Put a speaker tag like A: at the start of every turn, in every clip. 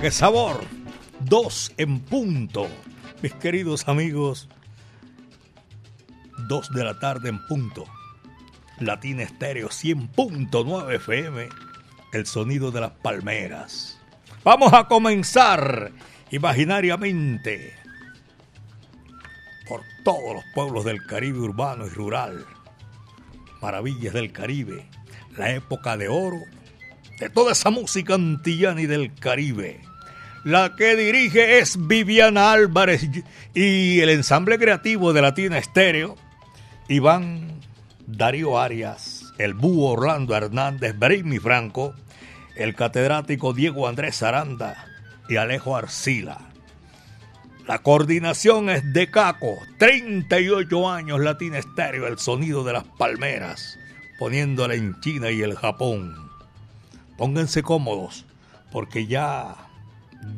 A: Qué sabor. Dos en punto. Mis queridos amigos, dos de la tarde en punto. Latina Estéreo 100.9 FM, el sonido de las palmeras. Vamos a comenzar imaginariamente por todos los pueblos del Caribe urbano y rural. Maravillas del Caribe, la época de oro de toda esa música antillana y del Caribe. La que dirige es Viviana Álvarez y el ensamble creativo de Latina Estéreo, Iván Darío Arias, el búho Orlando Hernández, Brimi Franco, el catedrático Diego Andrés Aranda y Alejo Arcila. La coordinación es de Caco, 38 años Latina Estéreo, el sonido de las palmeras, poniéndola en China y el Japón. Pónganse cómodos, porque ya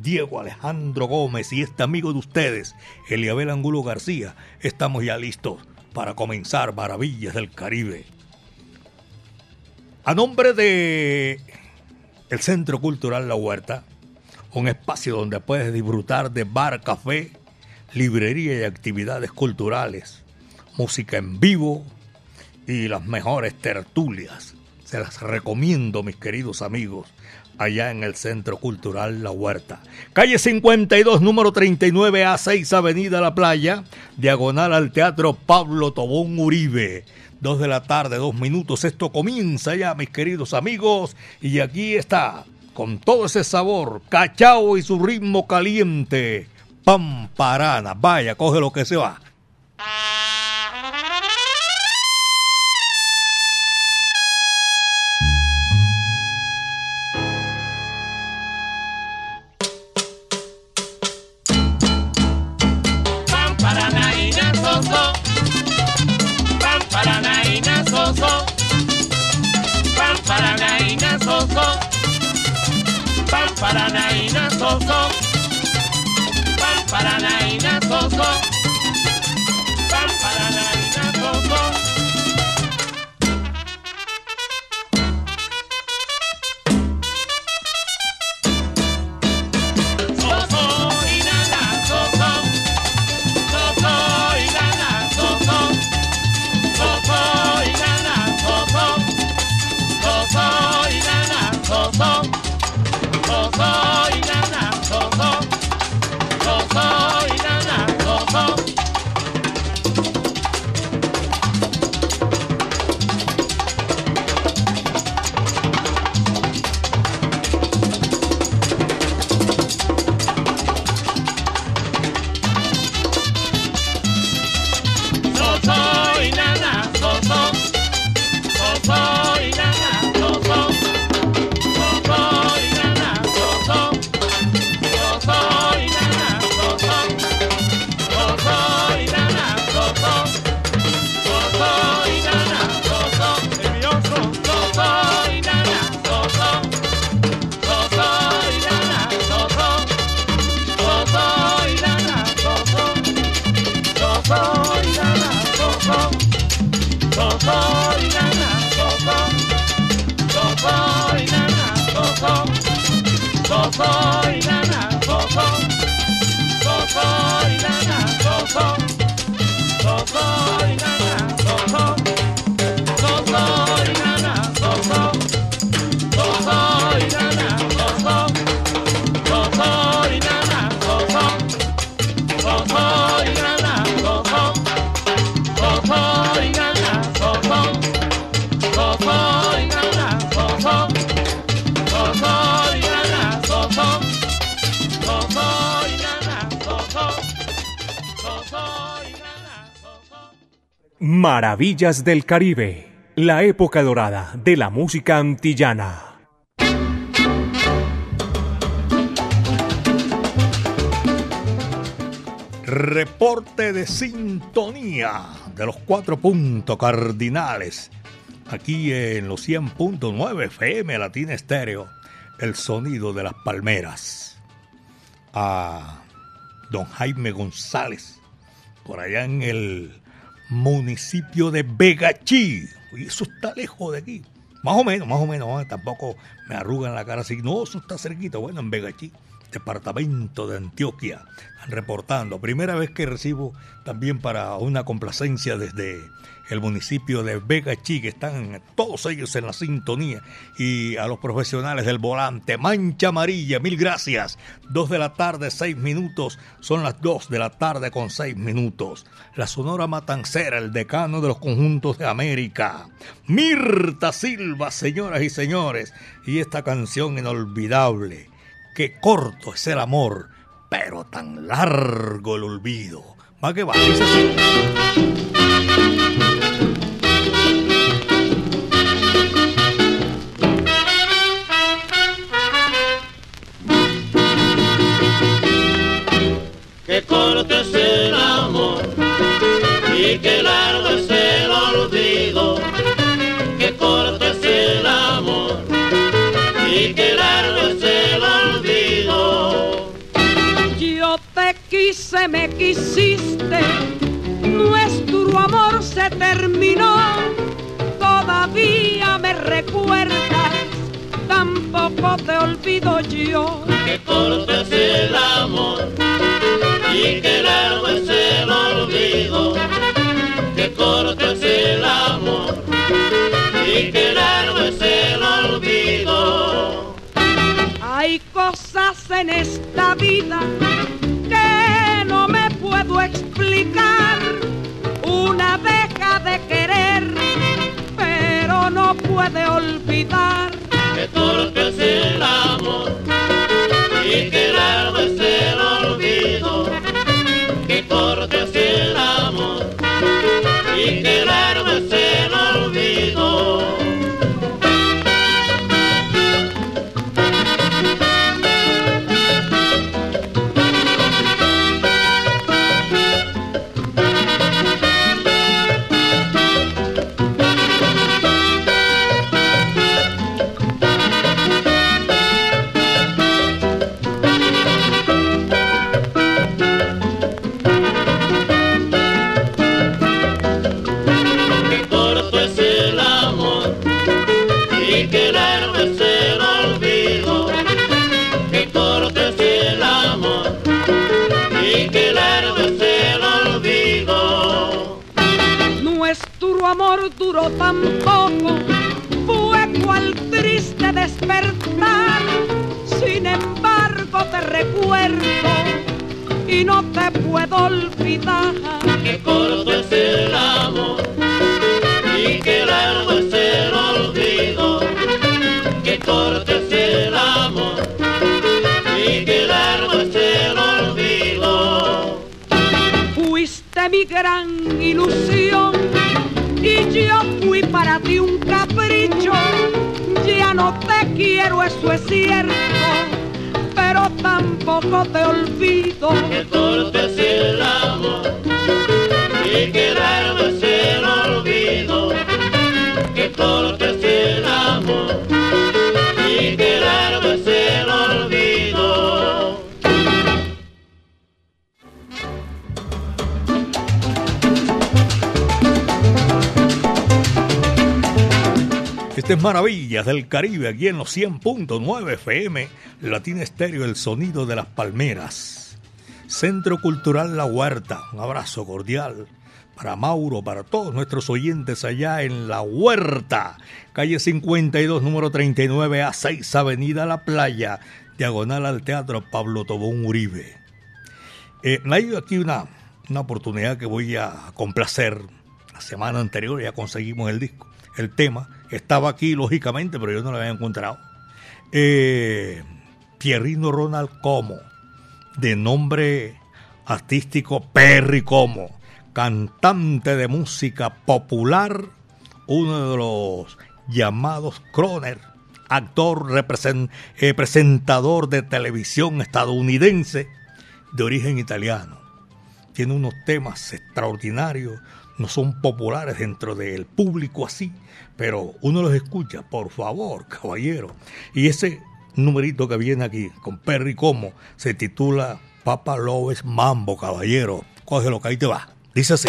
A: Diego Alejandro Gómez y este amigo de ustedes, Eliabel Angulo García, estamos ya listos para comenzar Maravillas del Caribe. A nombre de el Centro Cultural La Huerta, un espacio donde puedes disfrutar de bar, café, librería y actividades culturales, música en vivo y las mejores tertulias se las recomiendo, mis queridos amigos, allá en el Centro Cultural La Huerta. Calle 52, número 39 A6, Avenida La Playa, diagonal al Teatro Pablo Tobón Uribe. Dos de la tarde, dos minutos. Esto comienza ya, mis queridos amigos. Y aquí está, con todo ese sabor, cachao y su ritmo caliente. Pamparana. Vaya, coge lo que se va.
B: soso, pamparanaina soso, pamparanaina
C: Maravillas del Caribe. la época dorada de la música antillana.
A: Reporte de sintonía de los cuatro puntos cardinales. Aquí en los 100.9 FM Latina Estéreo, el sonido de las palmeras. A don Jaime González, por allá en el municipio de Vegachí. Y eso está lejos de aquí. Más o menos, más o menos. Tampoco me arrugan la cara así. No, eso está cerquita. Bueno, en Vegachí departamento de Antioquia, reportando. Primera vez que recibo también para una complacencia desde el municipio de Vega que están todos ellos en la sintonía, y a los profesionales del volante, Mancha Amarilla, mil gracias. Dos de la tarde, seis minutos, son las dos de la tarde con seis minutos. La Sonora Matancera, el decano de los conjuntos de América. Mirta Silva, señoras y señores, y esta canción inolvidable Qué corto es el amor, pero tan largo el olvido. Va que va.
D: Me quisiste, nuestro amor se terminó. Todavía me recuerdas, tampoco te olvido yo.
B: Qué corto es el amor y qué largo es el olvido. Qué corto es el amor y qué largo es el olvido.
D: Hay cosas en esta vida que puedo explicar. Una deja de querer, pero no puede olvidar.
B: Qué corto es el amor y qué largo es el olvido. Qué corto es el amor y qué largo
D: te
B: olvido. Qué corto es el amor y es el olvido. Qué corto es el amor y es el olvido.
A: Este es Maravillas del Caribe, aquí en los 100.9 FM, Latina Estéreo, el sonido de las palmeras. Centro Cultural La Huerta, un abrazo cordial para Mauro, para todos nuestros oyentes allá en La Huerta, calle 52, número 39 a 6, Avenida La Playa, diagonal al Teatro Pablo Tobón Uribe. Eh, me ha ido aquí una, una oportunidad que voy a complacer. La semana anterior ya conseguimos el disco, el tema. Estaba aquí, lógicamente, pero yo no lo había encontrado. Eh, Pierrino Ronald Como, de nombre artístico Perry Como, cantante de música popular uno de los llamados Croner, actor, eh, presentador de televisión estadounidense de origen italiano. Tiene unos temas extraordinarios, no son populares dentro del público así, pero uno los escucha, por favor, caballero. Y ese numerito que viene aquí con Perry Como se titula Papa Loves Mambo, caballero. Cógelo que ahí te va. Dice así.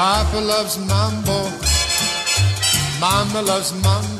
E: Papa loves mambo. Mama loves mambo.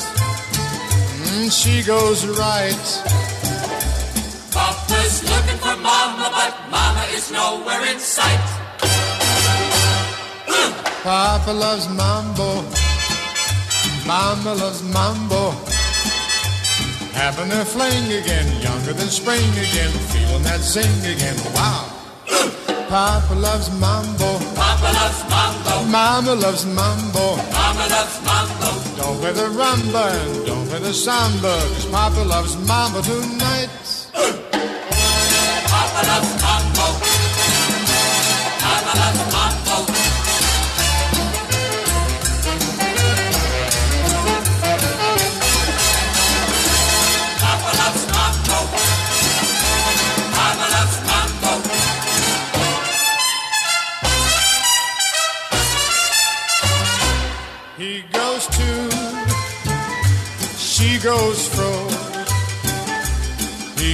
E: mm, she goes right.
F: Papa's looking for Mama, but Mama is nowhere in sight.
E: Papa loves mambo, Mama loves mambo. Having a fling again, younger than spring again, feeling that zing again. Wow. Papa loves mambo.
F: Papa loves mambo.
E: Mama loves mambo.
F: Mama loves mambo.
E: Don't play the rumba and don't play the samba, cause Papa loves mambo tonight.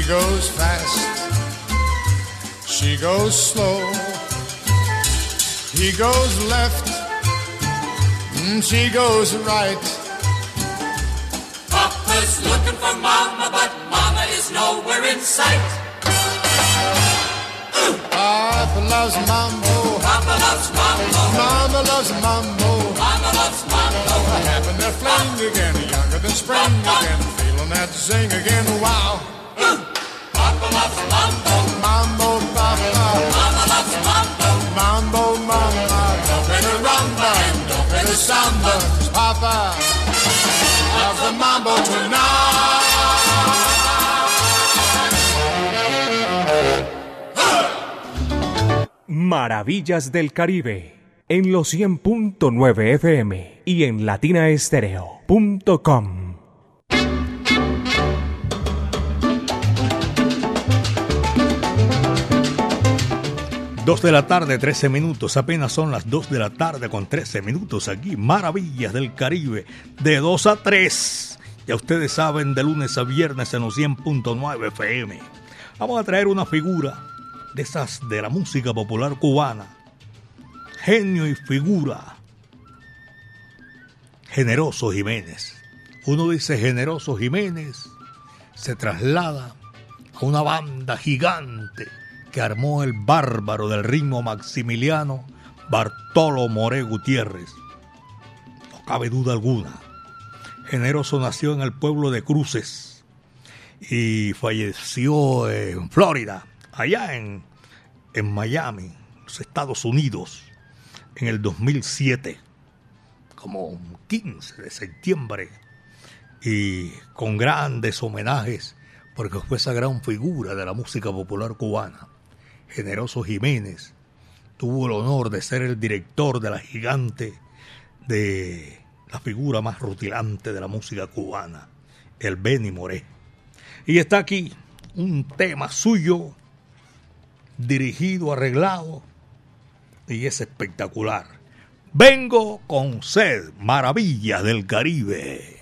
E: Goes fast, she goes slow. He goes left, mm, she goes right.
F: Papa's looking for Mama, but Mama is nowhere in sight.
E: Papa loves mambo,
F: Papa loves mambo.
E: Mama loves mambo.
F: Mama loves mambo.
E: Having their fling again, younger than spring again, feeling that zing again. Wow,
C: Maravillas del Caribe en los 100.9 FM y en latinaestereo.com.
A: Dos de la tarde, 13 minutos. Apenas son las 2 de la tarde con 13 minutos aquí. Maravillas del Caribe. De 2 a 3. Ya ustedes saben, de lunes a viernes en los 100.9 FM. Vamos a traer una figura de esas de la música popular cubana. Genio y figura. Generoso Jiménez. Uno dice Generoso Jiménez. Se traslada a una banda gigante que armó el bárbaro del ritmo maximiliano Bartolo More Gutiérrez. No cabe duda alguna. Generoso nació en el pueblo de Cruces y falleció en Florida, allá en, en Miami, los Estados Unidos, en el 2007, como un 15 de septiembre, y con grandes homenajes, porque fue esa gran figura de la música popular cubana. Generoso Jiménez tuvo el honor de ser el director de la gigante de la figura más rutilante de la música cubana, el Benny Moré. Y está aquí un tema suyo, dirigido, arreglado, y es espectacular. Vengo con sed, maravillas del Caribe.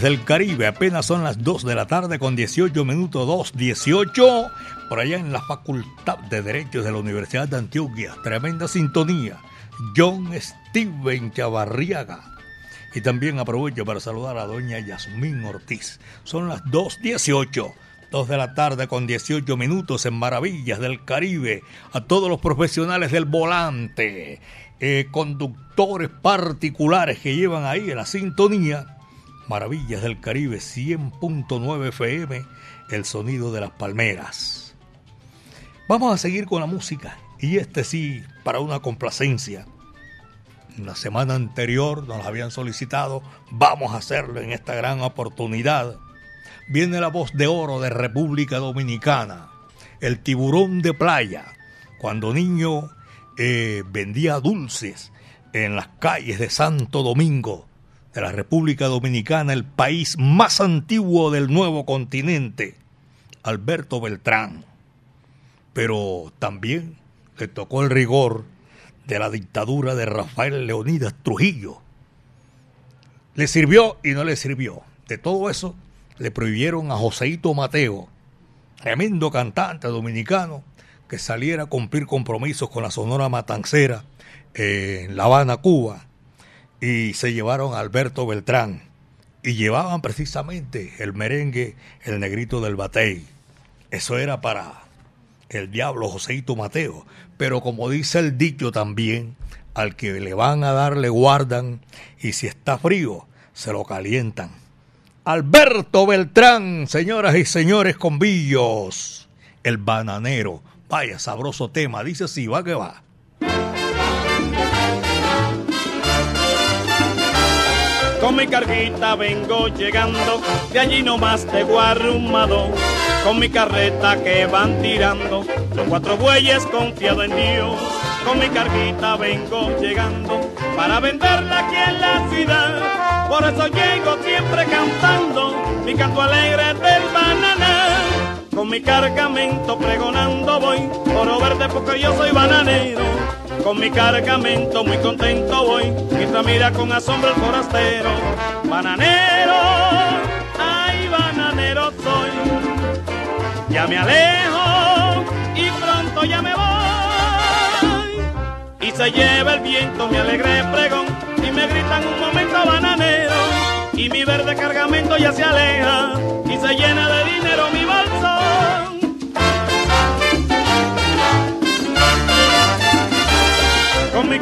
A: Del Caribe. Apenas son las 2 de la tarde con 18 minutos 2, 18. Por allá en la Facultad de Derechos de la Universidad de Antioquia. Tremenda sintonía. John Steven Chavarriaga. Y también aprovecho para saludar a doña Yasmín Ortiz. Son las 2.18. 2 de la tarde con 18 minutos en Maravillas del Caribe. A todos los profesionales del volante, eh, conductores particulares que llevan ahí en la sintonía. Maravillas del Caribe 100.9 FM, el sonido de las palmeras. Vamos a seguir con la música. Y este sí, para una complacencia. La semana anterior nos habían solicitado, vamos a hacerlo en esta gran oportunidad. Viene la voz de oro de República Dominicana, el tiburón de playa. Cuando niño eh, vendía dulces en las calles de Santo Domingo, de la República Dominicana, el país más antiguo del nuevo continente, Alberto Beltrán. Pero también le tocó el rigor de la dictadura de Rafael Leonidas Trujillo. Le sirvió y no le sirvió. De todo eso le prohibieron a Joseito Mateo, tremendo cantante dominicano, que saliera a cumplir compromisos con la Sonora Matancera en La Habana, Cuba. Y se llevaron a Alberto Beltrán. Y llevaban precisamente el merengue El Negrito del Batey. Eso era para el diablo Joseito Mateo. Pero como dice el dicho también, al que le van a dar le guardan y si está frío se lo calientan. Alberto Beltrán, señoras y señores convillos, el bananero. Vaya sabroso tema, dice si va que va.
G: Con mi carguita vengo llegando, de allí nomás de Guarrumado, con mi carreta que van tirando, Los cuatro bueyes confiado en Dios, con mi carguita vengo llegando para venderla aquí en la ciudad. Por eso llego siempre cantando mi canto alegre del banana. Con mi cargamento pregonando voy, oro verde porque yo soy bananero. Con mi cargamento muy contento voy, mientras mira con asombro el forastero. Bananero, ay bananero soy. Ya me alejo y pronto ya me voy. Y se lleva el viento mi alegre pregón y me gritan un momento bananero. Y mi verde cargamento ya se aleja y se llena de dinero mi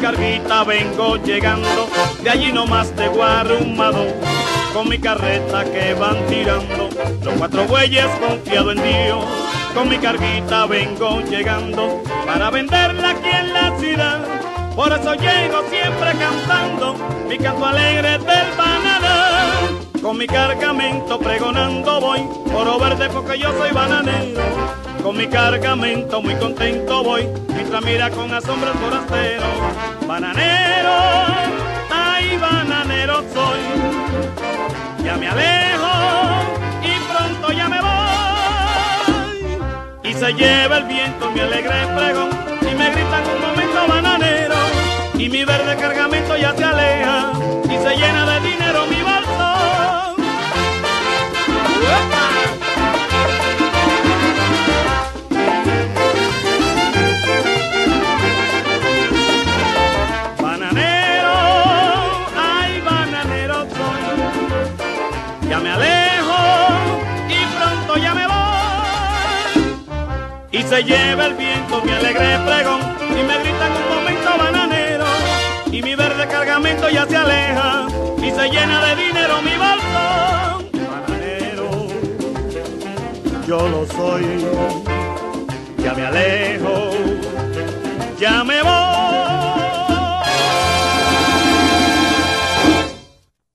G: carguita vengo llegando, de allí nomás de Guarumado, con mi carreta que van tirando, los cuatro bueyes confiado en Dios. Con mi carguita vengo llegando, para venderla aquí en la ciudad. Por eso llego siempre cantando, mi canto alegre del banana. Con mi cargamento pregonando voy, oro verde porque yo soy bananero. Con mi cargamento muy contento voy, mientras mira con asombro el forastero. Bananero, ay bananero soy. Ya me alejo y pronto ya me voy. Y se lleva el viento mi alegre pregón y me gritan un momento bananero. Y mi verde cargamento ya se aleja y se llena de se lleva el viento mi alegre pregón y me gritan un momento bananero. Y mi verde cargamento ya se aleja y se llena de dinero mi bolso. Bananero, yo lo soy. Ya me alejo, ya me voy.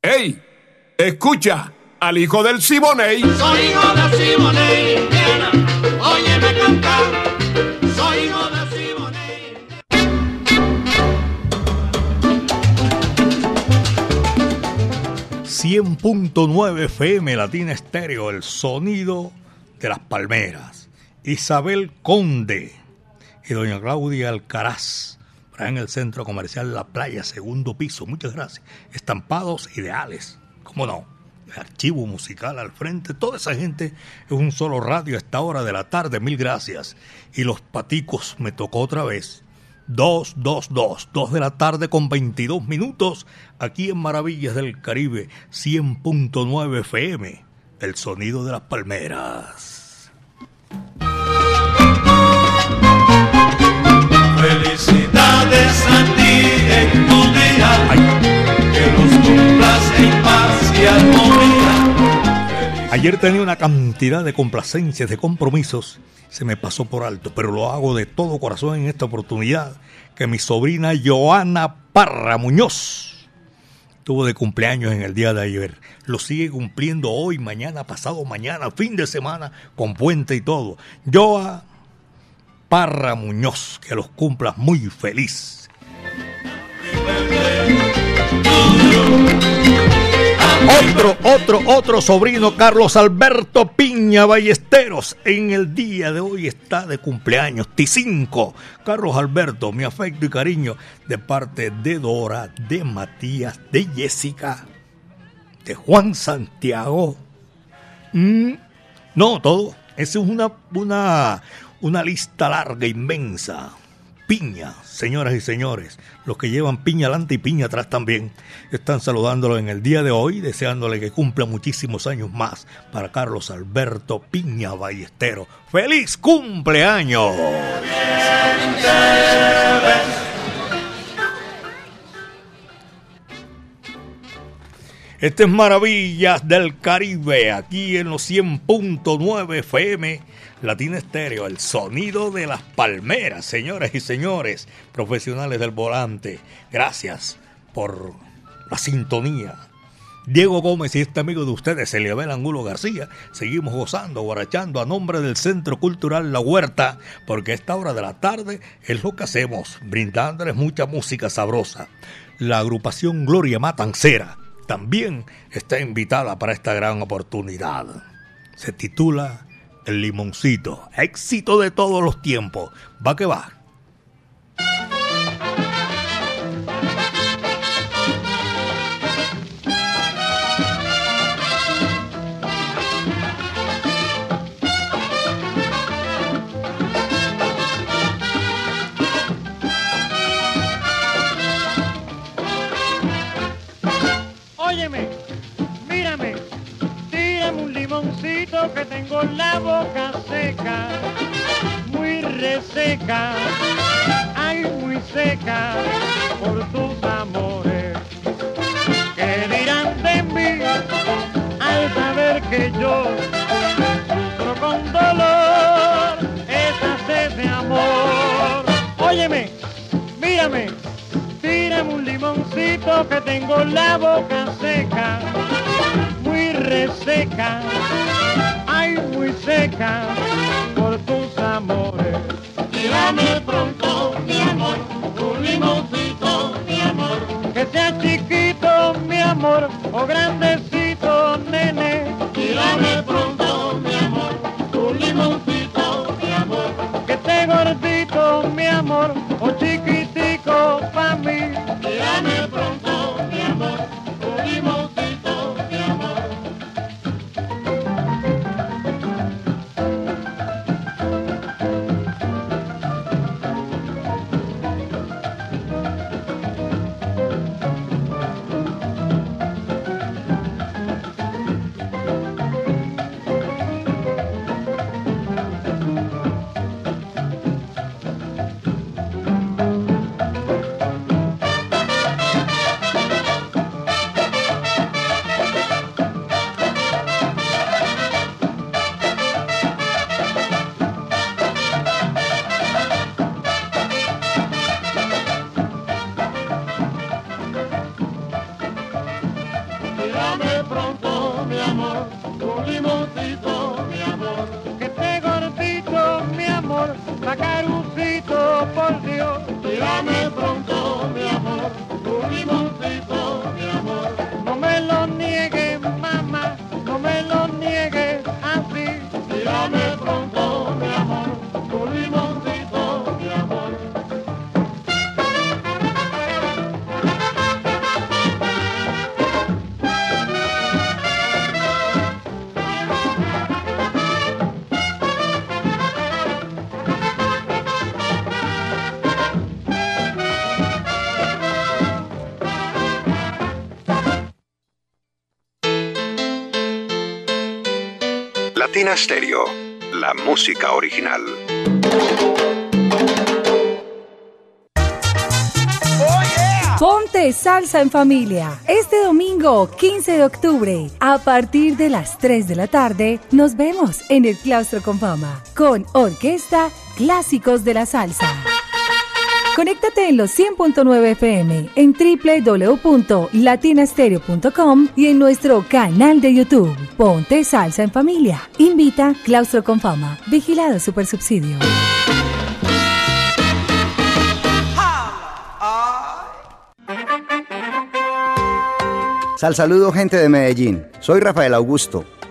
H: ¡Ey! Escucha al hijo del Siboney.
I: Soy hijo de
A: 100.9 FM Latina Estéreo, el sonido de las palmeras. Isabel Conde y doña Claudia Alcaraz, en el centro comercial La Playa, segundo piso. Muchas gracias. Estampados ideales, ¿cómo no? El archivo musical al frente, toda esa gente es un solo radio a esta hora de la tarde, mil gracias. Y los paticos me tocó otra vez. 2, 2, 2, 2 de la tarde con 22 minutos, aquí en Maravillas del Caribe, 100.9 FM, el sonido de las palmeras.
B: Felicidades a
A: Ayer tenía una cantidad de complacencias, de compromisos, se me pasó por alto, pero lo hago de todo corazón en esta oportunidad, que mi sobrina Joana Parra Muñoz tuvo de cumpleaños en el día de ayer. Lo sigue cumpliendo hoy, mañana, pasado mañana, fin de semana, con puente y todo. Joa Parra Muñoz, que los cumplas muy feliz. Otro, otro, otro sobrino, Carlos Alberto Piña Ballesteros, en el día de hoy está de cumpleaños, T5. Carlos Alberto, mi afecto y cariño de parte de Dora, de Matías, de Jessica, de Juan Santiago. Mm, no, todo. Esa es una, una, una lista larga, inmensa. Piña, señoras y señores, los que llevan piña adelante y piña atrás también, están saludándolo en el día de hoy, deseándole que cumpla muchísimos años más para Carlos Alberto Piña Ballestero. ¡Feliz cumpleaños! Este es Maravillas del Caribe, aquí en los 100.9 FM, Latina Estéreo, el sonido de las palmeras, señoras y señores, profesionales del volante. Gracias por la sintonía Diego Gómez y este amigo de ustedes, Eliabel Angulo García, seguimos gozando, guarachando a nombre del Centro Cultural La Huerta, porque esta hora de la tarde es lo que hacemos, brindándoles mucha música sabrosa. La agrupación Gloria Matancera también está invitada para esta gran oportunidad. Se titula El Limoncito, éxito de todos los tiempos. Va que va.
I: Tengo la boca seca, muy reseca, ay muy seca por tus amores. ¿Qué dirán de mí al saber que yo sufro con dolor esa sed de amor? Óyeme, mírame, tírame un limoncito que tengo la boca seca, muy reseca, muy seca por tus amores.
F: Tírame pronto, mi amor, un limoncito, mi amor.
I: Que sea chiquito, mi amor, o grandecito, nene.
F: Tírame pronto, mi amor, un limoncito, mi amor.
I: Que esté gordito, mi amor,
J: Latina la música original.
K: Ponte salsa en familia. Este domingo 15 de octubre, a partir de las 3 de la tarde, nos vemos en el Claustro con Fama con Orquesta Clásicos de la Salsa. Conéctate en los 100.9 FM, en www.latinastereo.com y en nuestro canal de YouTube. Ponte salsa en familia. Invita Claustro con Fama. Vigilado Supersubsidio.
L: Sal saludo gente de Medellín. Soy Rafael Augusto,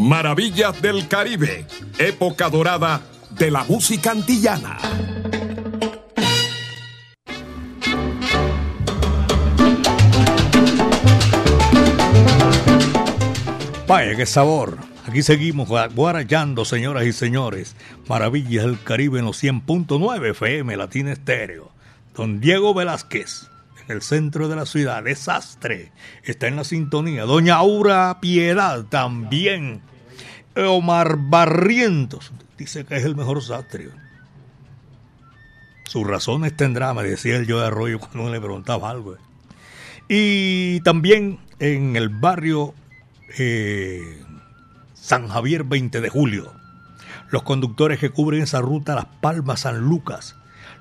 H: Maravillas del Caribe. Época dorada de la música antillana.
A: Vaya, qué sabor. Aquí seguimos guarayando, señoras y señores. Maravillas del Caribe en los 100.9 FM Latina Estéreo. Don Diego Velázquez, el centro de la ciudad, desastre. Está en la sintonía. Doña Aura Piedad también. Omar Barrientos dice que es el mejor sastre. Sus razones tendrá, me decía el yo de Arroyo cuando le preguntaba algo. Y también en el barrio eh, San Javier 20 de julio. Los conductores que cubren esa ruta, Las Palmas, San Lucas,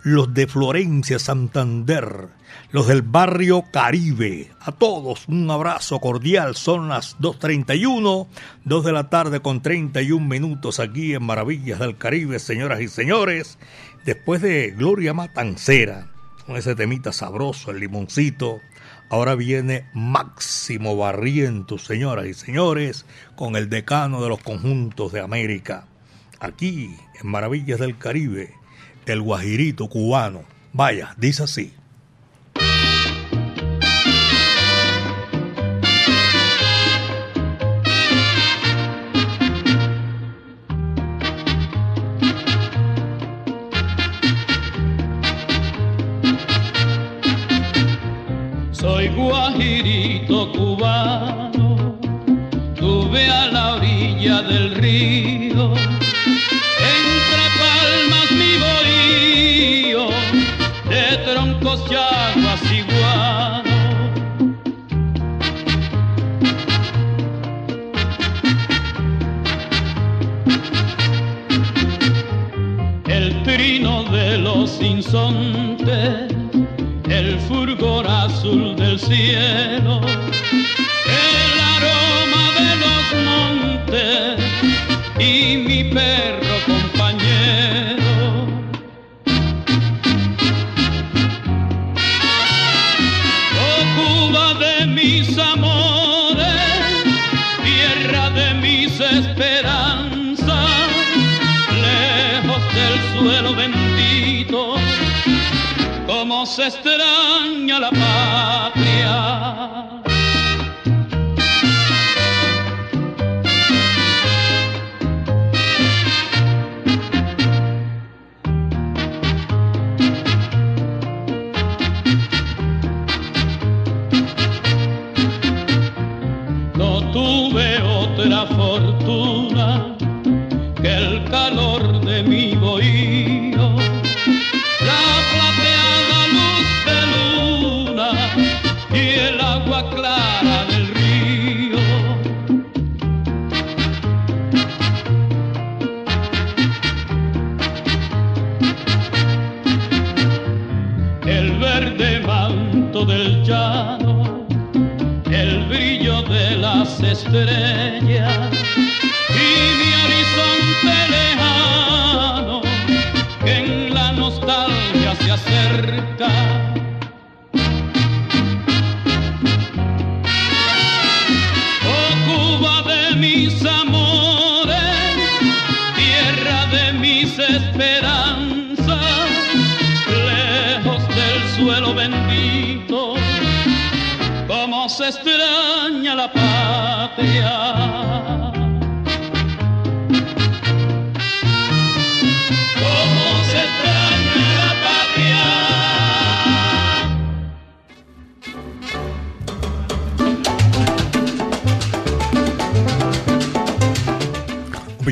A: los de Florencia, Santander, los del barrio Caribe. A todos un abrazo cordial. Son las 2.31, 2 de la tarde con 31 minutos aquí en Maravillas del Caribe, señoras y señores. Después de Gloria Matancera, con ese temita sabroso, el limoncito. Ahora viene Máximo Barrientos, señoras y señores, con el decano de los conjuntos de América. Aquí, en Maravillas del Caribe, el guajirito cubano. Vaya, dice así.
M: Soy guajirito cubano, tuve a la orilla del río, y aguas iguano. El trino de los insontes el fulgor azul del cielo, el aroma de los montes y mi perro se extraña la patria.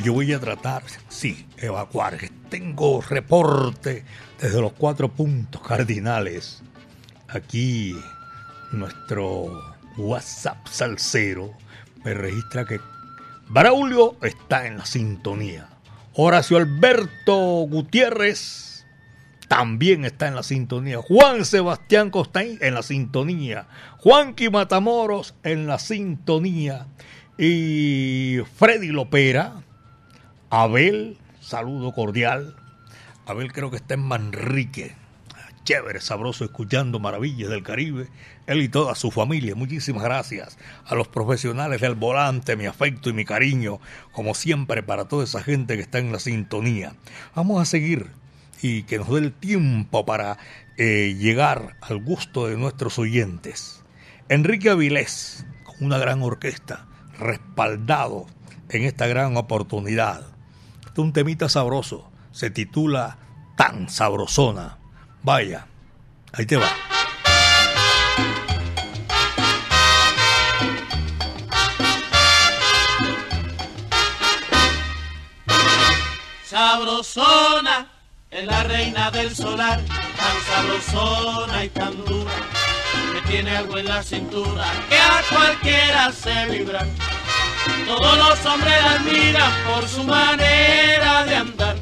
A: Yo voy a tratar, sí, evacuar. Tengo reporte desde los cuatro puntos cardinales. Aquí nuestro WhatsApp salsero me registra que Braulio está en la sintonía. Horacio Alberto Gutiérrez también está en la sintonía. Juan Sebastián Costain en la sintonía. Juanqui Matamoros en la sintonía. Y Freddy Lopera. Abel, saludo cordial. Abel creo que está en Manrique. Chévere, sabroso, escuchando maravillas del Caribe. Él y toda su familia. Muchísimas gracias a los profesionales del volante, mi afecto y mi cariño, como siempre, para toda esa gente que está en la sintonía. Vamos a seguir y que nos dé el tiempo para eh, llegar al gusto de nuestros oyentes. Enrique Avilés, con una gran orquesta, respaldado en esta gran oportunidad. Un temita sabroso, se titula Tan Sabrosona. Vaya, ahí te va.
N: Sabrosona es la reina del solar, tan sabrosona y tan dura, que tiene algo en la cintura que a cualquiera hace vibrar. Todos los hombres la admiran por su manera de andar.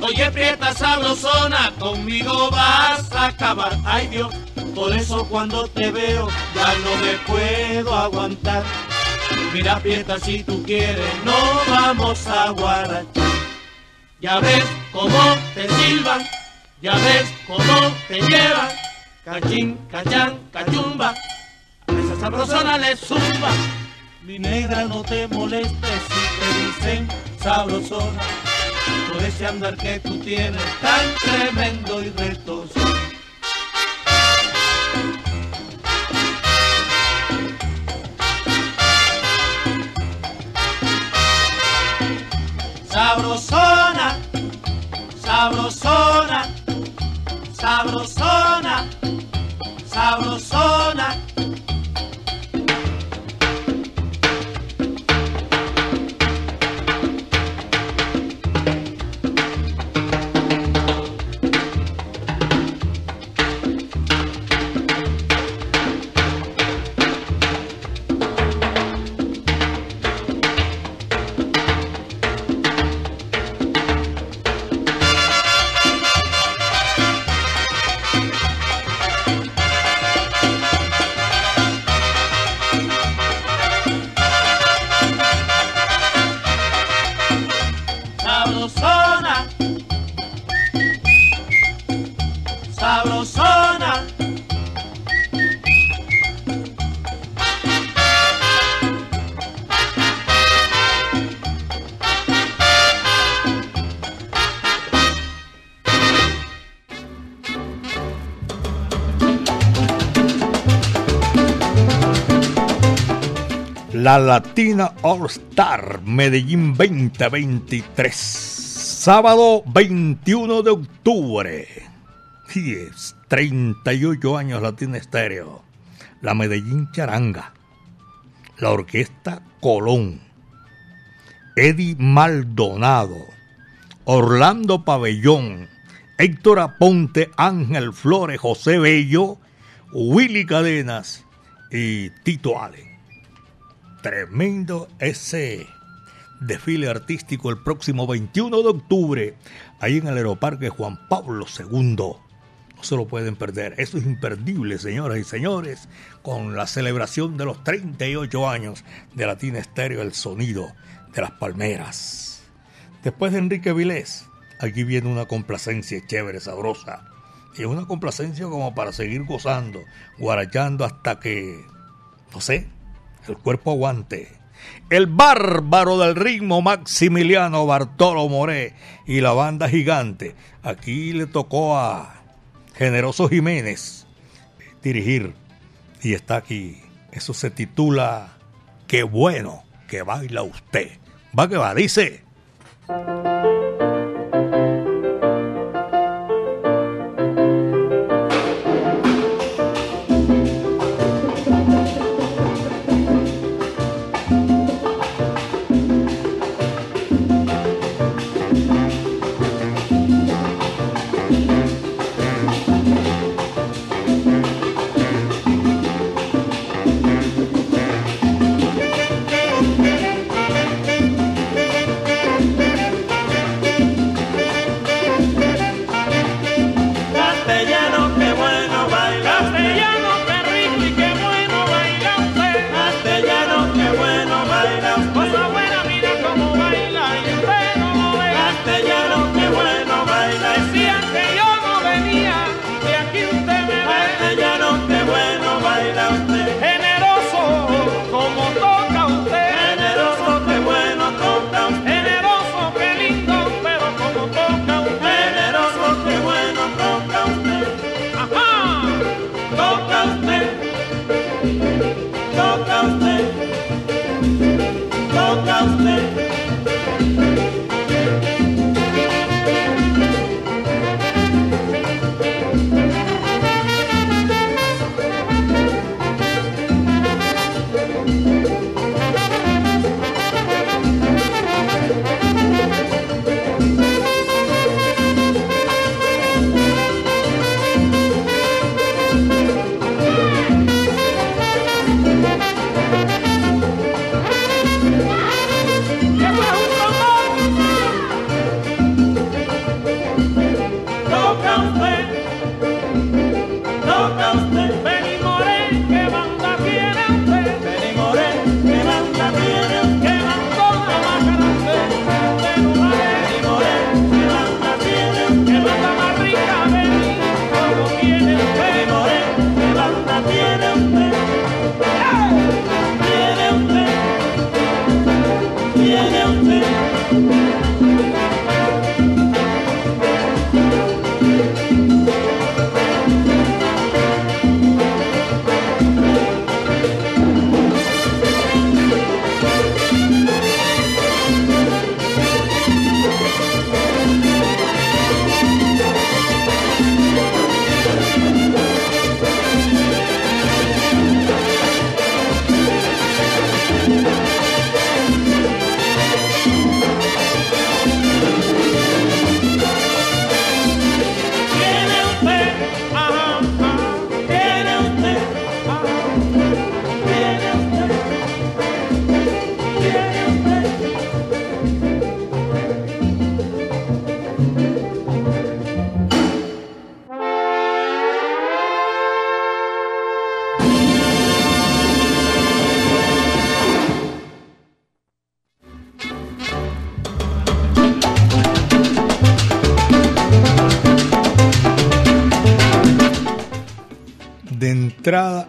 N: Oye, prieta sabrosona, conmigo vas a acabar. Ay Dios, por eso cuando te veo ya no me puedo aguantar. Mira, prieta, si tú quieres, no vamos a guardar. Ya ves cómo te silban, ya ves cómo te llevan. Cachín, cachán, cachumba, a esa sabrosona le zumba. Mi negra, no te molestes si te dicen sabrosona por ese andar que tú tienes tan tremendo y retoso. Sabrosona, sabrosona, sabrosona, sabrosona. Sabrosona,
A: La Latina All Star Medellín 2023. Sábado 21 de octubre. Sí, es 38 años Latina Estéreo. La Medellín Charanga. La Orquesta Colón. Eddie Maldonado. Orlando Pabellón. Héctor Aponte, Ángel Flores, José Bello, Willy Cadenas y Tito Allen. Tremendo ese desfile artístico el próximo 21 de octubre, ahí en el Aeroparque Juan Pablo II. No se lo pueden perder. Eso es imperdible, señoras y señores, con la celebración de los 38 años de Latina Estéreo, el sonido de las palmeras. Después de Enrique Vilés, aquí viene una complacencia chévere, sabrosa. Y es una complacencia como para seguir gozando, guarachando hasta que, no sé, el cuerpo aguante. El bárbaro del ritmo Maximiliano Bartolo Moré y la banda gigante. Aquí le tocó a Generoso Jiménez dirigir y está aquí. Eso se titula Qué bueno que baila usted. Va que va, dice.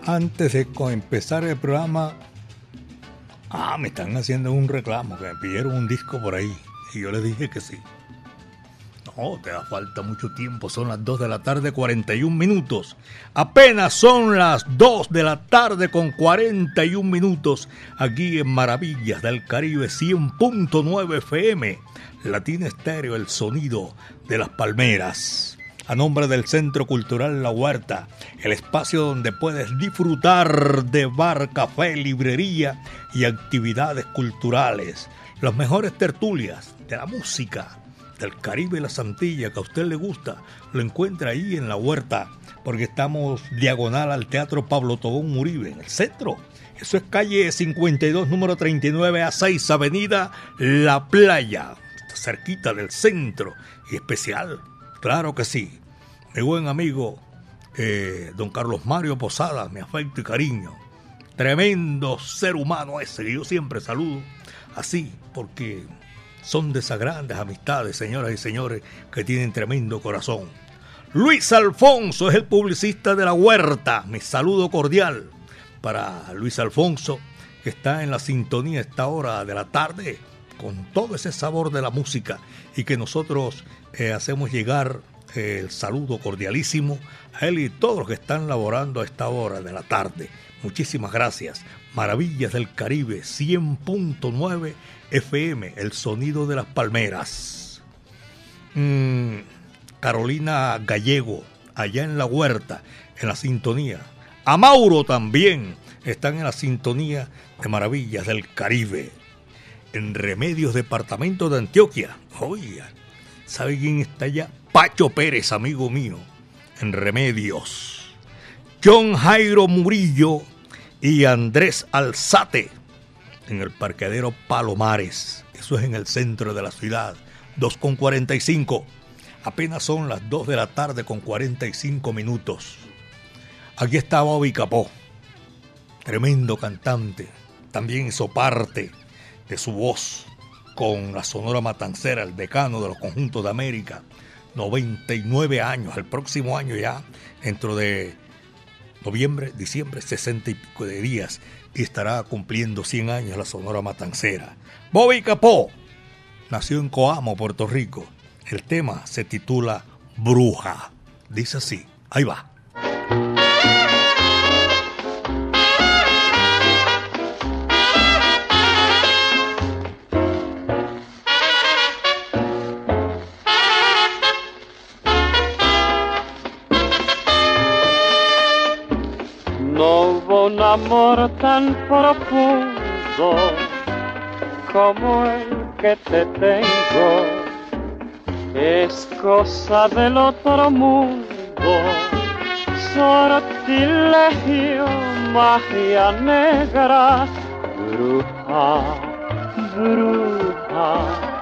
A: Antes de empezar el programa, ah, me están haciendo un reclamo, que me pidieron un disco por ahí. Y yo les dije que sí. No, te da falta mucho tiempo, son las 2 de la tarde, 41 minutos. Apenas son las 2 de la tarde con 41 minutos aquí en Maravillas del Caribe 100.9 FM. Latina Estéreo, el sonido de las palmeras. A nombre del Centro Cultural La Huerta, el espacio donde puedes disfrutar de bar, café, librería y actividades culturales. Las mejores tertulias de la música del Caribe y la Santilla que a usted le gusta, lo encuentra ahí en La Huerta, porque estamos diagonal al Teatro Pablo Tobón Uribe, en el centro. Eso es calle 52, número 39 a 6, Avenida La Playa, cerquita del centro y especial. Claro que sí. Mi buen amigo, eh, don Carlos Mario Posada, mi afecto y cariño. Tremendo ser humano ese que yo siempre saludo así, porque son de esas grandes amistades, señoras y señores, que tienen tremendo corazón. Luis Alfonso es el publicista de la huerta. Mi saludo cordial para Luis Alfonso, que está en la sintonía esta hora de la tarde, con todo ese sabor de la música y que nosotros eh, hacemos llegar eh, el saludo cordialísimo a él y todos los que están laborando a esta hora de la tarde. Muchísimas gracias. Maravillas del Caribe 100.9 FM, el sonido de las palmeras. Mm, Carolina Gallego, allá en la huerta, en la sintonía. A Mauro también están en la sintonía de Maravillas del Caribe. En Remedios, departamento de Antioquia. Oiga, ¿sabe quién está allá? Pacho Pérez, amigo mío, en Remedios. John Jairo Murillo y Andrés Alzate en el parqueadero Palomares. Eso es en el centro de la ciudad. 2.45. Apenas son las 2 de la tarde con 45 minutos. Aquí está Bobby Capó, tremendo cantante. También hizo parte de su voz con la Sonora Matancera, el decano de los conjuntos de América. 99 años, el próximo año ya, dentro de noviembre, diciembre, 60 y pico de días, y estará cumpliendo 100 años la Sonora Matancera. Bobby Capó nació en Coamo, Puerto Rico. El tema se titula Bruja. Dice así, ahí va.
O: Amor tan profundo como el que te tengo. Es cosa del otro mundo, sortilegio, magia negra, bruja, bruja.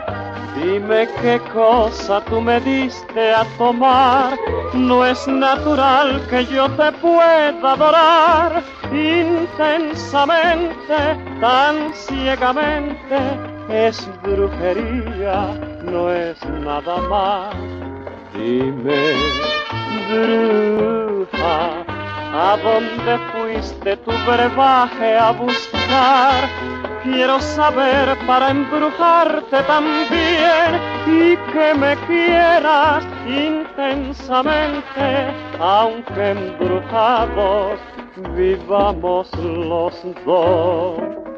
O: Dime qué cosa tú me diste a tomar. No es natural que yo te pueda adorar intensamente, tan ciegamente. Es brujería, no es nada más. Dime, bruja, ¿a dónde fuiste tu brebaje a buscar? Quiero saber para embrujarte también y que me quieras intensamente, aunque embrujados vivamos los dos.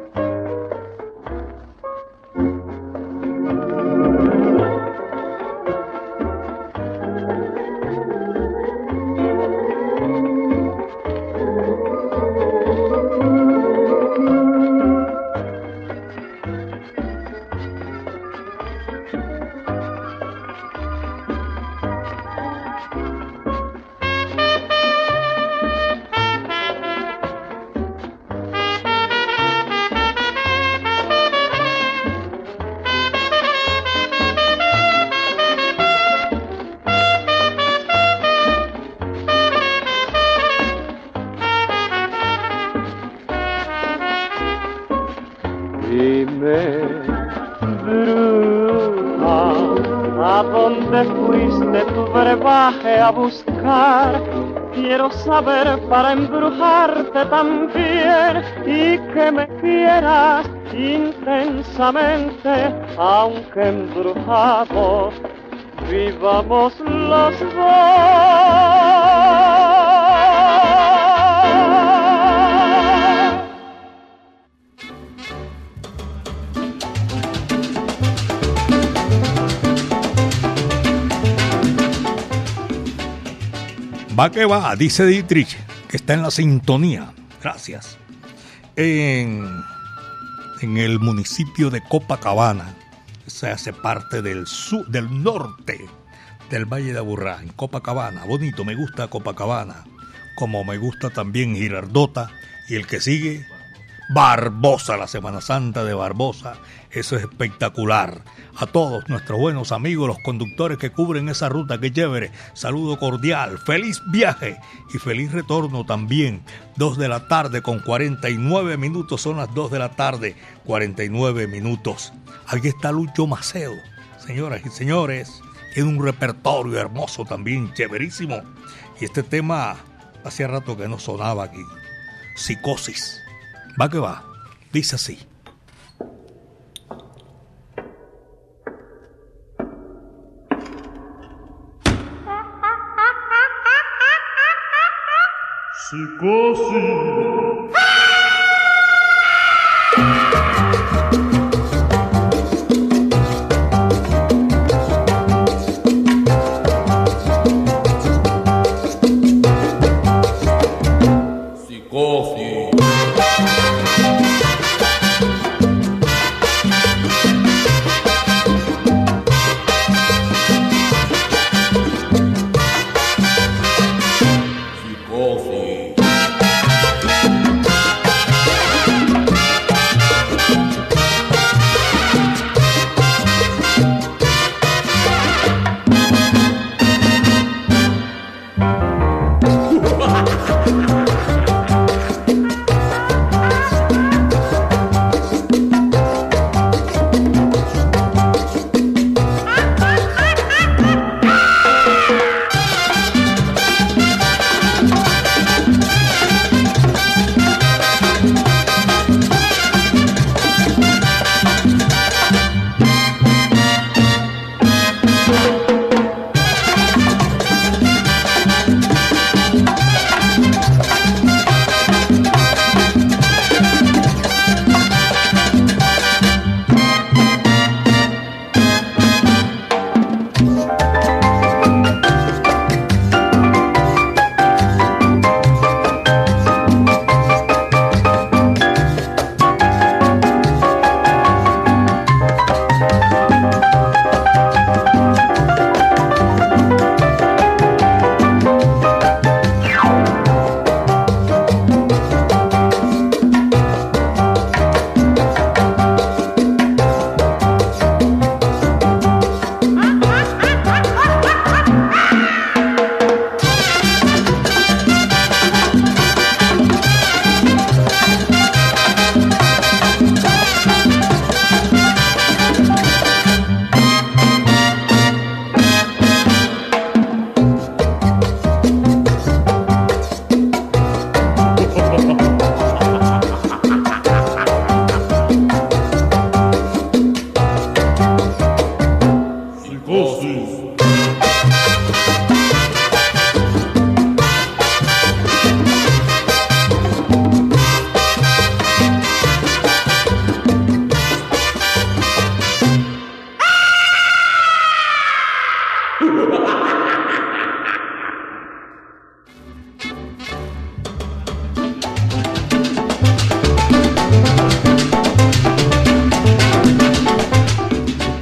O: A buscar. Quiero saber para embrujarte también y que me quieras intensamente, aunque embrujados vivamos los dos.
A: Va que va, dice Dietrich, que está en la sintonía. Gracias. En, en el municipio de Copacabana, se hace parte del sur, del norte del Valle de Aburrá, en Copacabana. Bonito, me gusta Copacabana. Como me gusta también Girardota. Y el que sigue, Barbosa, la Semana Santa de Barbosa. Eso es espectacular. A todos nuestros buenos amigos, los conductores que cubren esa ruta, que chévere. Saludo cordial, feliz viaje y feliz retorno también. Dos de la tarde con 49 minutos, son las dos de la tarde, 49 minutos. Aquí está Lucho Maceo, señoras y señores. Tiene un repertorio hermoso también, chéverísimo. Y este tema hacía rato que no sonaba aquí. Psicosis. Va que va. Dice así.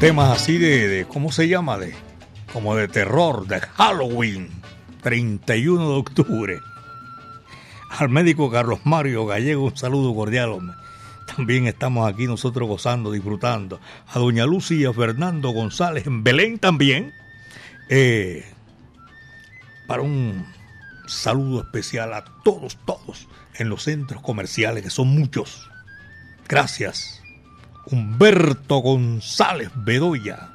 A: Temas así de, de, ¿cómo se llama? De, como de terror, de Halloween, 31 de octubre. Al médico Carlos Mario Gallego, un saludo cordial. También estamos aquí nosotros gozando, disfrutando. A doña Lucía Fernando González en Belén también. Eh, para un saludo especial a todos, todos en los centros comerciales, que son muchos. Gracias. Humberto González Bedoya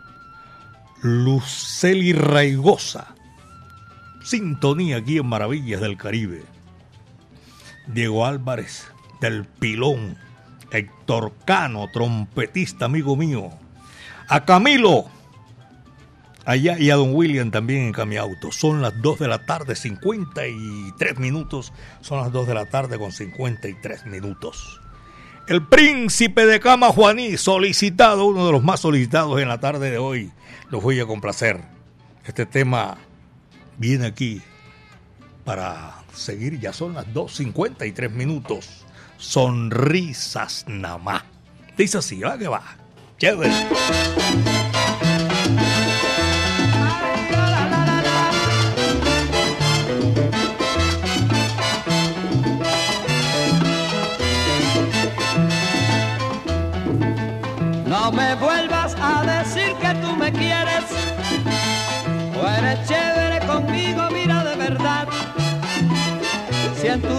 A: Luceli Raigosa. Sintonía aquí en Maravillas del Caribe. Diego Álvarez del Pilón. Héctor Cano, trompetista amigo mío. A Camilo. Allá y a Don William también en Camiauto. Son las 2 de la tarde, 53 minutos. Son las 2 de la tarde con 53 minutos. El príncipe de Cama Juaní, solicitado, uno de los más solicitados en la tarde de hoy. Los voy a complacer. Este tema viene aquí para seguir. Ya son las 2.53 minutos. Sonrisas nada más. Dice así, va que va. Chévere.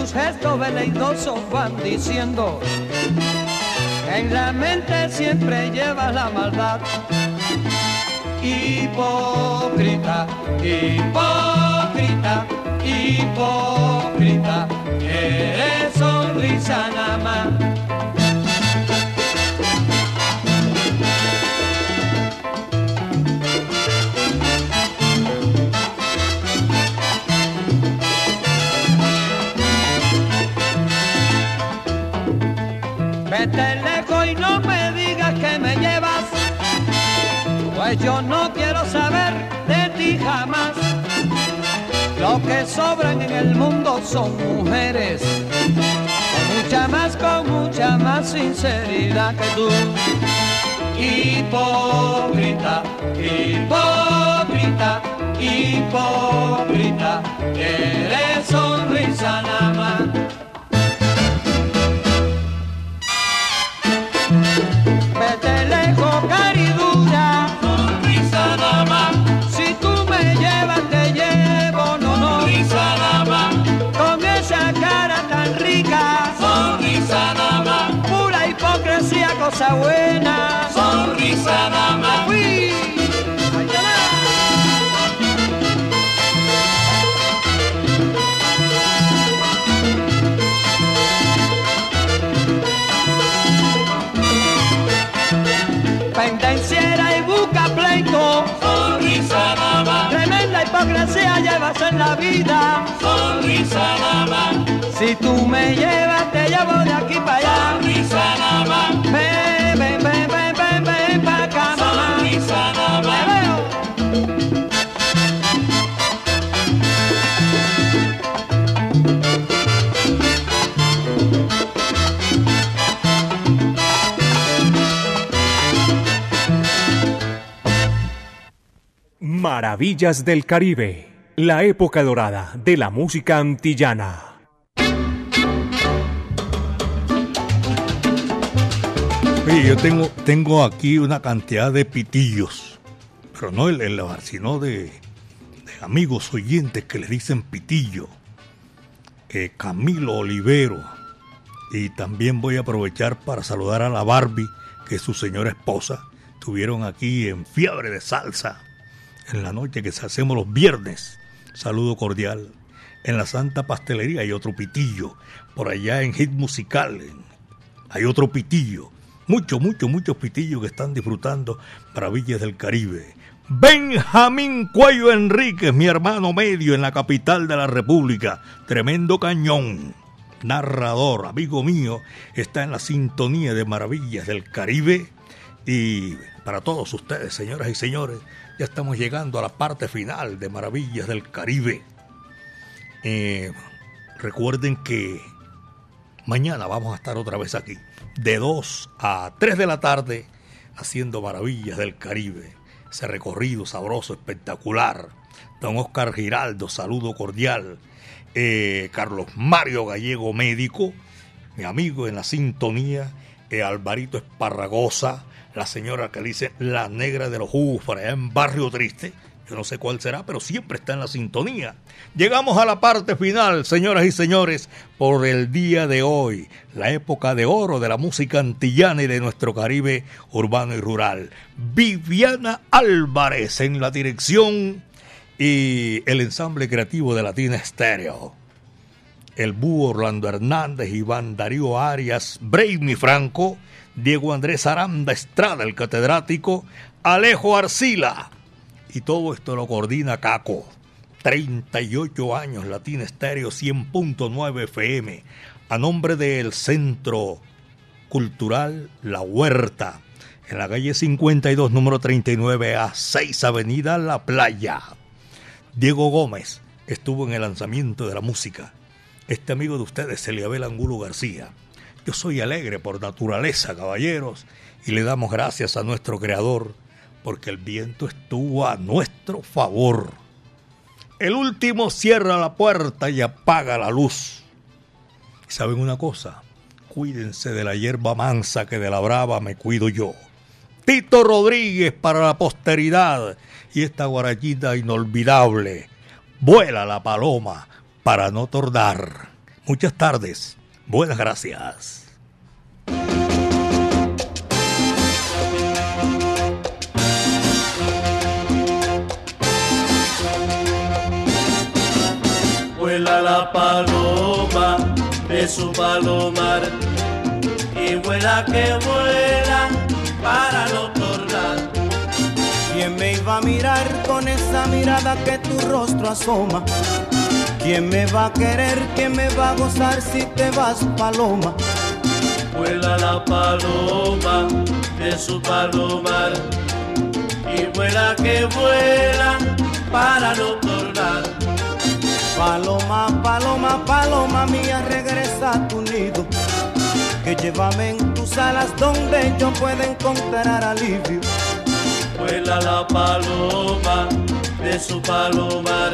P: Tus gestos veleidosos van diciendo en la mente siempre llevas la maldad. Hipócrita, hipócrita, hipócrita, eres sonrisa nada más. Yo no quiero saber de ti jamás. Lo que sobran en el mundo son mujeres, con mucha más, con mucha más sinceridad que tú. Hipócrita, hipócrita, hipócrita, eres sonrisa nada más. Cosa buena, sonrisa nada más. Uy. Pendenciera y busca pleito. Sonrisa más. Tremenda hipocresía llevas en la vida. Sonrisa más. Si tú me llevas, te llevo de aquí para allá. Sonrisa nada
C: Maravillas del Caribe, la época dorada de la música antillana.
A: Yo tengo, tengo aquí una cantidad de pitillos, pero no el, el bar, sino de, de amigos oyentes que le dicen pitillo. Camilo Olivero. Y también voy a aprovechar para saludar a la Barbie, que su señora esposa. Estuvieron aquí en Fiebre de Salsa, en la noche que hacemos los viernes. Saludo cordial. En la Santa Pastelería hay otro pitillo. Por allá en Hit Musical hay otro pitillo. Muchos, muchos, muchos pitillos que están disfrutando Maravillas del Caribe. Benjamín Cuello Enríquez, mi hermano medio en la capital de la República. Tremendo cañón. Narrador, amigo mío, está en la sintonía de Maravillas del Caribe. Y para todos ustedes, señoras y señores, ya estamos llegando a la parte final de Maravillas del Caribe. Eh, recuerden que mañana vamos a estar otra vez aquí, de 2 a 3 de la tarde, haciendo Maravillas del Caribe. Ese recorrido sabroso, espectacular. Don Oscar Giraldo, saludo cordial. Eh, Carlos Mario Gallego, médico, mi amigo en la sintonía. Eh, Alvarito Esparragosa, la señora que dice la negra de los jugos allá en Barrio Triste. Yo no sé cuál será, pero siempre está en la sintonía. Llegamos a la parte final, señoras y señores, por el día de hoy, la época de oro de la música antillana y de nuestro Caribe urbano y rural. Viviana Álvarez en la dirección y el ensamble creativo de Latina Estéreo. El Búho Orlando Hernández, Iván Darío Arias, Brainy Franco, Diego Andrés Aranda Estrada, el catedrático, Alejo Arcila. Y todo esto lo coordina Caco. 38 años, Latina Estéreo 100.9 FM, a nombre del Centro Cultural La Huerta, en la calle 52, número 39 a 6 Avenida La Playa. Diego Gómez estuvo en el lanzamiento de la música. Este amigo de ustedes, Eliabel Angulo García. Yo soy alegre por naturaleza, caballeros, y le damos gracias a nuestro Creador porque el viento estuvo a nuestro favor. El último cierra la puerta y apaga la luz. ¿Y saben una cosa? Cuídense de la hierba mansa que de la brava me cuido yo. Tito Rodríguez para la posteridad y esta guarachita inolvidable. Vuela la paloma para no tordar. Muchas tardes. Buenas gracias.
B: Vuela la paloma de su palomar y vuela que vuela para no tornar.
Q: ¿Quién me iba a mirar con esa mirada que tu rostro asoma? ¿Quién me va a querer? ¿Quién me va a gozar si te vas, paloma?
B: Vuela la paloma de su palomar y vuela que vuela para no tornar.
Q: Paloma, paloma, paloma mía, regresa a tu nido. Que llévame en tus alas donde yo pueda encontrar alivio.
B: Vuela la paloma de su palomar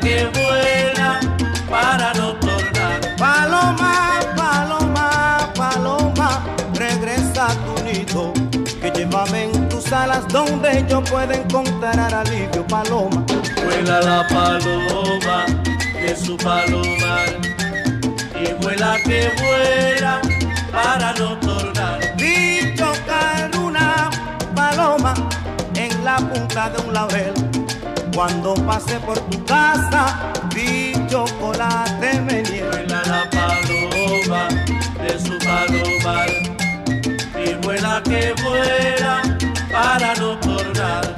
B: Que vuela para no tornar.
Q: Paloma, paloma, paloma, regresa a tu nido. Que llévame en tus alas donde yo pueda encontrar alivio, paloma.
B: Vuela la paloma de su palomar y vuela que vuela para no tornar.
Q: Vi chocar una paloma en la punta de un laurel. Cuando pasé por tu casa, vi chocolate me
B: Vuela la paloma de su palomar y vuela que vuela para no tornar.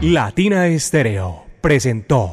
C: Latina Estéreo presentó